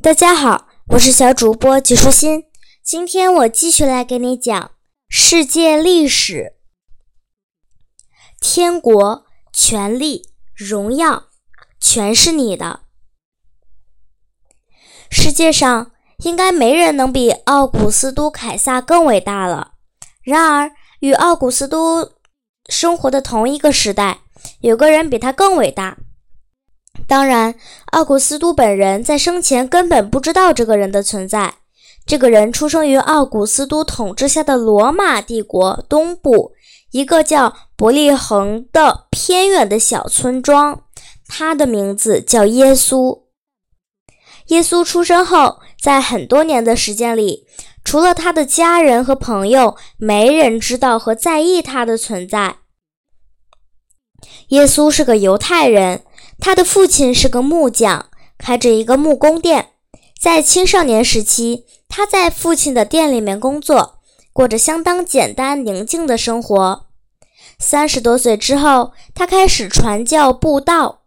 大家好，我是小主播吉舒心。今天我继续来给你讲世界历史。天国、权力、荣耀，全是你的。世界上应该没人能比奥古斯都·凯撒更伟大了。然而，与奥古斯都生活的同一个时代，有个人比他更伟大。当然，奥古斯都本人在生前根本不知道这个人的存在。这个人出生于奥古斯都统治下的罗马帝国东部一个叫伯利恒的偏远的小村庄。他的名字叫耶稣。耶稣出生后，在很多年的时间里，除了他的家人和朋友，没人知道和在意他的存在。耶稣是个犹太人。他的父亲是个木匠，开着一个木工店。在青少年时期，他在父亲的店里面工作，过着相当简单宁静的生活。三十多岁之后，他开始传教布道，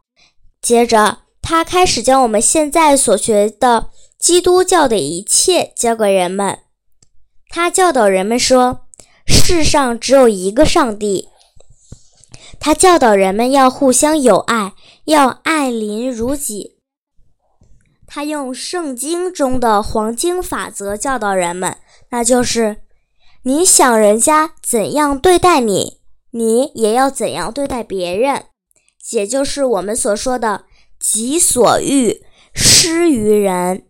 接着他开始将我们现在所学的基督教的一切教给人们。他教导人们说，世上只有一个上帝。他教导人们要互相友爱。要爱邻如己。他用圣经中的黄金法则教导人们，那就是：你想人家怎样对待你，你也要怎样对待别人。也就是我们所说的“己所欲，施于人”。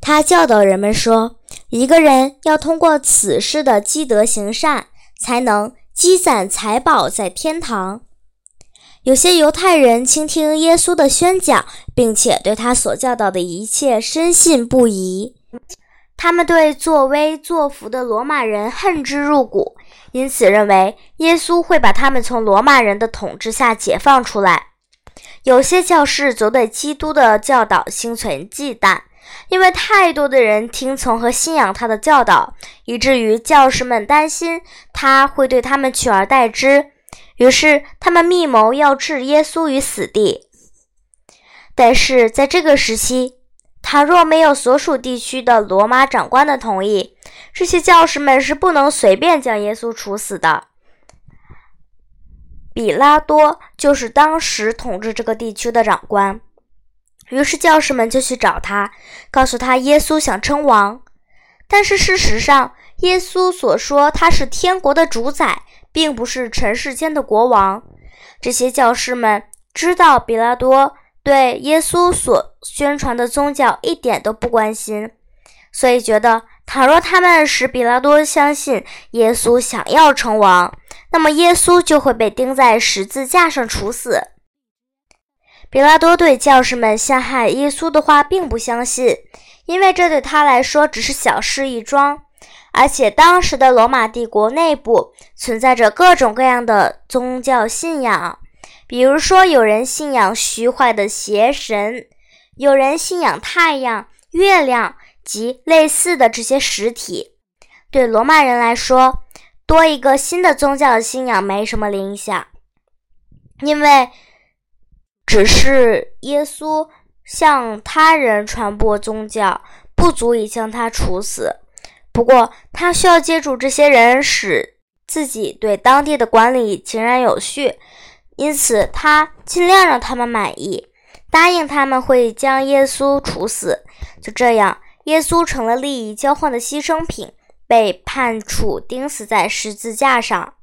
他教导人们说，一个人要通过此事的积德行善，才能积攒财宝在天堂。有些犹太人倾听耶稣的宣讲，并且对他所教导的一切深信不疑。他们对作威作福的罗马人恨之入骨，因此认为耶稣会把他们从罗马人的统治下解放出来。有些教士则对基督的教导心存忌惮，因为太多的人听从和信仰他的教导，以至于教士们担心他会对他们取而代之。于是，他们密谋要置耶稣于死地。但是，在这个时期，倘若没有所属地区的罗马长官的同意，这些教士们是不能随便将耶稣处死的。比拉多就是当时统治这个地区的长官。于是，教士们就去找他，告诉他耶稣想称王。但是，事实上，耶稣所说他是天国的主宰。并不是尘世间的国王。这些教士们知道比拉多对耶稣所宣传的宗教一点都不关心，所以觉得，倘若他们使比拉多相信耶稣想要成王，那么耶稣就会被钉在十字架上处死。比拉多对教士们陷害耶稣的话并不相信，因为这对他来说只是小事一桩。而且当时的罗马帝国内部存在着各种各样的宗教信仰，比如说有人信仰虚幻的邪神，有人信仰太阳、月亮及类似的这些实体。对罗马人来说，多一个新的宗教信仰没什么影响，因为只是耶稣向他人传播宗教，不足以将他处死。不过，他需要借助这些人，使自己对当地的管理井然有序，因此他尽量让他们满意，答应他们会将耶稣处死。就这样，耶稣成了利益交换的牺牲品，被判处钉死在十字架上。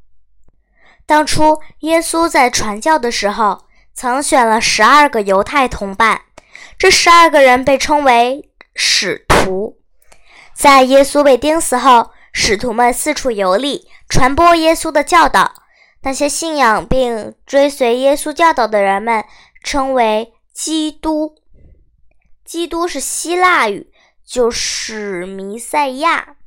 当初耶稣在传教的时候，曾选了十二个犹太同伴，这十二个人被称为使徒。在耶稣被钉死后，使徒们四处游历，传播耶稣的教导。那些信仰并追随耶稣教导的人们称为基督。基督是希腊语，就是弥赛亚。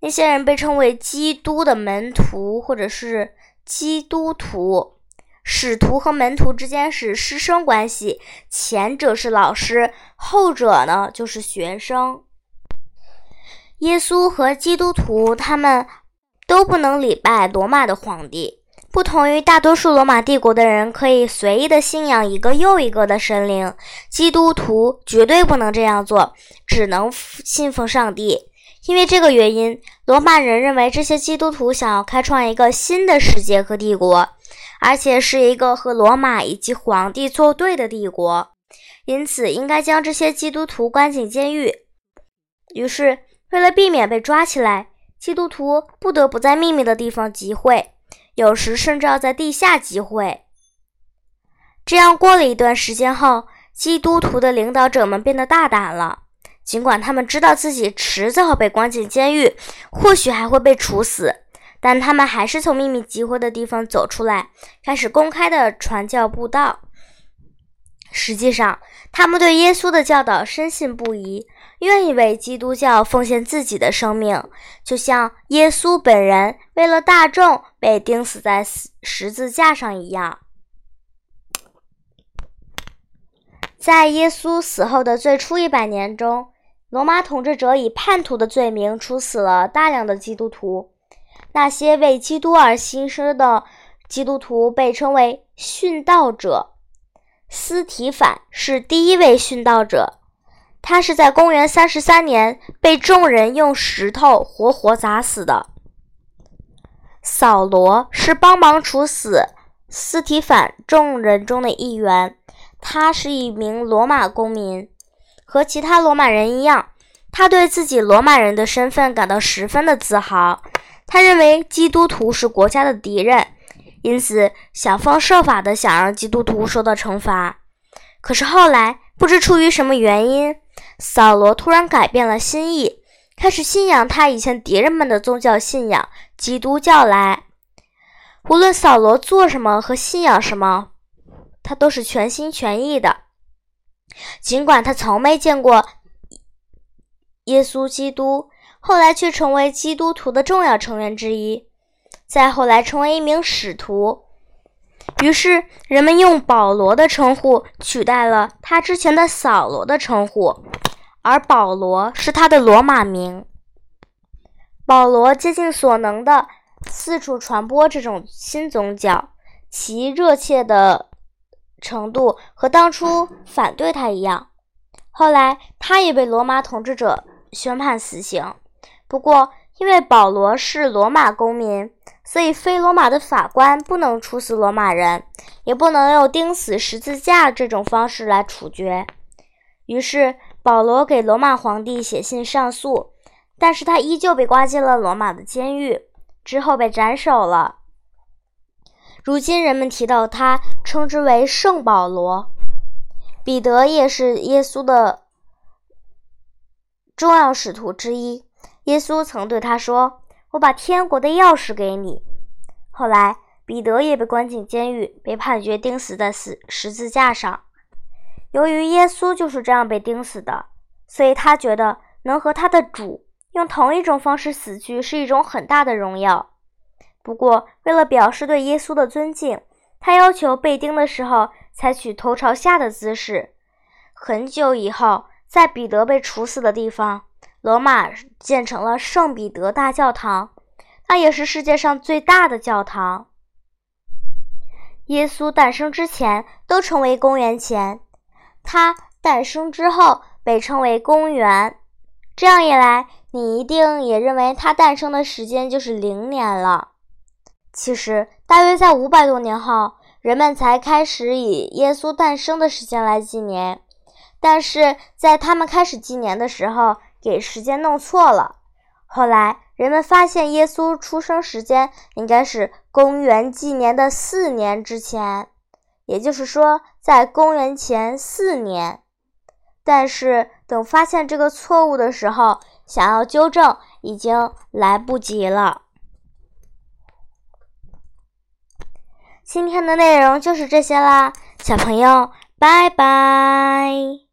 那些人被称为基督的门徒，或者是基督徒。使徒和门徒之间是师生关系，前者是老师，后者呢就是学生。耶稣和基督徒他们都不能礼拜罗马的皇帝，不同于大多数罗马帝国的人可以随意的信仰一个又一个的神灵，基督徒绝对不能这样做，只能信奉上帝。因为这个原因，罗马人认为这些基督徒想要开创一个新的世界和帝国，而且是一个和罗马以及皇帝作对的帝国，因此应该将这些基督徒关进监狱。于是，为了避免被抓起来，基督徒不得不在秘密的地方集会。有时甚至要在地下集会。这样过了一段时间后，基督徒的领导者们变得大胆了。尽管他们知道自己迟早被关进监狱，或许还会被处死，但他们还是从秘密集会的地方走出来，开始公开的传教布道。实际上，他们对耶稣的教导深信不疑。愿意为基督教奉献自己的生命，就像耶稣本人为了大众被钉死在十字架上一样。在耶稣死后的最初一百年中，罗马统治者以叛徒的罪名处死了大量的基督徒。那些为基督而牺牲的基督徒被称为殉道者。斯提反是第一位殉道者。他是在公元三十三年被众人用石头活活砸死的。扫罗是帮忙处死斯提反众人中的一员，他是一名罗马公民，和其他罗马人一样，他对自己罗马人的身份感到十分的自豪。他认为基督徒是国家的敌人，因此想方设法的想让基督徒受到惩罚。可是后来，不知出于什么原因。扫罗突然改变了心意，开始信仰他以前敌人们的宗教信仰——基督教来。无论扫罗做什么和信仰什么，他都是全心全意的。尽管他从没见过耶稣基督，后来却成为基督徒的重要成员之一，再后来成为一名使徒。于是，人们用保罗的称呼取代了他之前的扫罗的称呼，而保罗是他的罗马名。保罗竭尽所能的四处传播这种新宗教，其热切的程度和当初反对他一样。后来，他也被罗马统治者宣判死刑。不过，因为保罗是罗马公民。所以，非罗马的法官不能处死罗马人，也不能用钉死十字架这种方式来处决。于是，保罗给罗马皇帝写信上诉，但是他依旧被关进了罗马的监狱，之后被斩首了。如今，人们提到他，称之为圣保罗。彼得也是耶稣的重要使徒之一。耶稣曾对他说。我把天国的钥匙给你。后来，彼得也被关进监狱，被判决钉死在死十字架上。由于耶稣就是这样被钉死的，所以他觉得能和他的主用同一种方式死去是一种很大的荣耀。不过，为了表示对耶稣的尊敬，他要求被钉的时候采取头朝下的姿势。很久以后，在彼得被处死的地方。罗马建成了圣彼得大教堂，那也是世界上最大的教堂。耶稣诞生之前都称为公元前，他诞生之后被称为公元。这样一来，你一定也认为他诞生的时间就是零年了。其实，大约在五百多年后，人们才开始以耶稣诞生的时间来纪年。但是在他们开始纪年的时候，给时间弄错了。后来人们发现，耶稣出生时间应该是公元纪年的四年之前，也就是说，在公元前四年。但是等发现这个错误的时候，想要纠正已经来不及了。今天的内容就是这些啦，小朋友，拜拜。